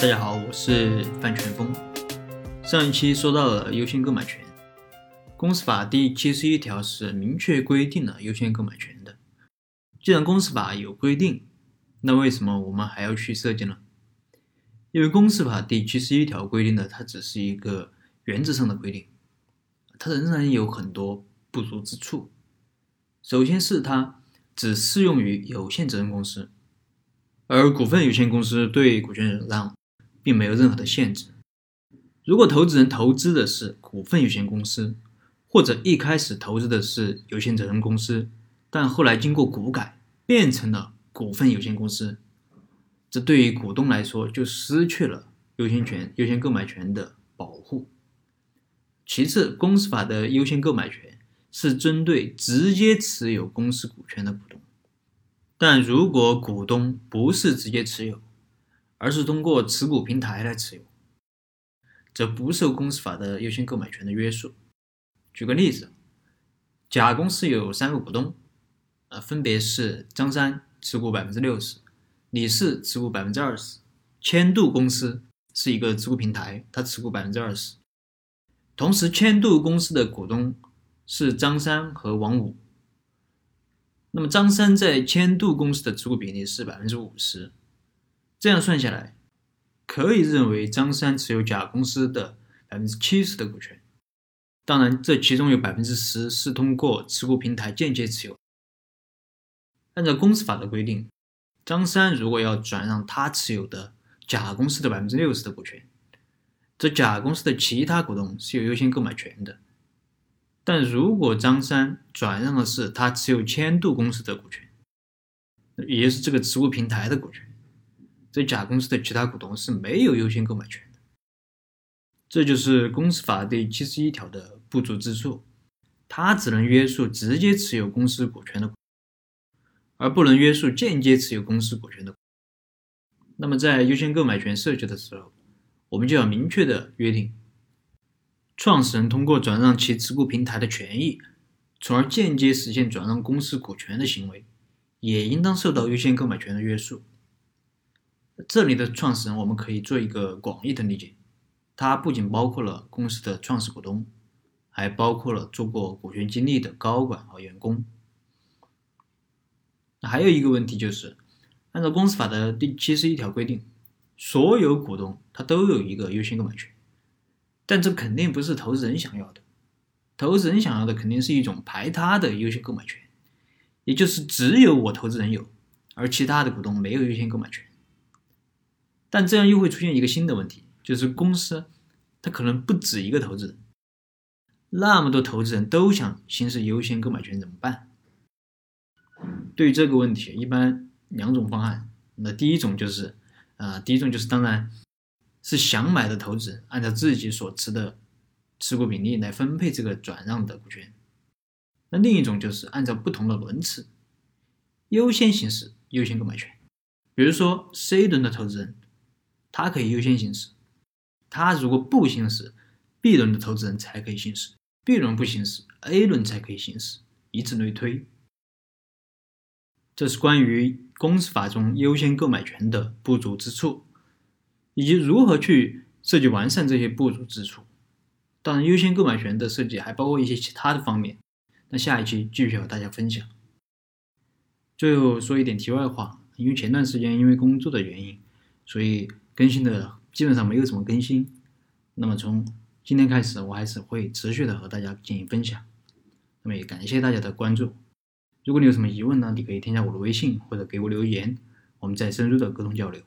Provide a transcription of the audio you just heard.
大家好，我是范全峰。上一期说到了优先购买权，公司法第七十一条是明确规定了优先购买权的。既然公司法有规定，那为什么我们还要去设计呢？因为公司法第七十一条规定的，它只是一个原则上的规定，它仍然有很多不足之处。首先是它只适用于有限责任公司，而股份有限公司对股权转让并没有任何的限制。如果投资人投资的是股份有限公司，或者一开始投资的是有限责任公司，但后来经过股改变成了股份有限公司，这对于股东来说就失去了优先权、优先购买权的保护。其次，公司法的优先购买权是针对直接持有公司股权的股东，但如果股东不是直接持有，而是通过持股平台来持有。则不受公司法的优先购买权的约束。举个例子，甲公司有三个股东，呃，分别是张三持股百分之六十，李四持股百分之二十，千度公司是一个持股平台，它持股百分之二十。同时，千度公司的股东是张三和王五，那么张三在千度公司的持股比例是百分之五十，这样算下来。可以认为张三持有甲公司的百分之七十的股权，当然，这其中有百分之十是通过持股平台间接持有。按照公司法的规定，张三如果要转让他持有的甲公司的百分之六十的股权，这甲公司的其他股东是有优先购买权的。但如果张三转让的是他持有千度公司的股权，也就是这个持股平台的股权。这甲公司的其他股东是没有优先购买权的，这就是公司法第七十一条的不足之处，它只能约束直接持有公司股权的，而不能约束间接持有公司股权的。那么在优先购买权设计的时候，我们就要明确的约定，创始人通过转让其持股平台的权益，从而间接实现转让公司股权的行为，也应当受到优先购买权的约束。这里的创始人，我们可以做一个广义的理解，它不仅包括了公司的创始股东，还包括了做过股权激励的高管和员工。那还有一个问题就是，按照公司法的第七十一条规定，所有股东他都有一个优先购买权，但这肯定不是投资人想要的，投资人想要的肯定是一种排他的优先购买权，也就是只有我投资人有，而其他的股东没有优先购买权。但这样又会出现一个新的问题，就是公司它可能不止一个投资人，那么多投资人都想行使优先购买权怎么办？对于这个问题，一般两种方案。那第一种就是，啊，第一种就是当然是想买的投资人按照自己所持的持股比例来分配这个转让的股权。那另一种就是按照不同的轮次优先行使优先购买权。比如说 C 轮的投资人。他可以优先行使，他如果不行使，B 轮的投资人才可以行使，B 轮不行使，A 轮才可以行使，以此类推。这是关于公司法中优先购买权的不足之处，以及如何去设计完善这些不足之处。当然，优先购买权的设计还包括一些其他的方面，那下一期继续和大家分享。最后说一点题外话，因为前段时间因为工作的原因，所以。更新的基本上没有什么更新，那么从今天开始，我还是会持续的和大家进行分享。那么也感谢大家的关注。如果你有什么疑问呢，你可以添加我的微信或者给我留言，我们再深入的沟通交流。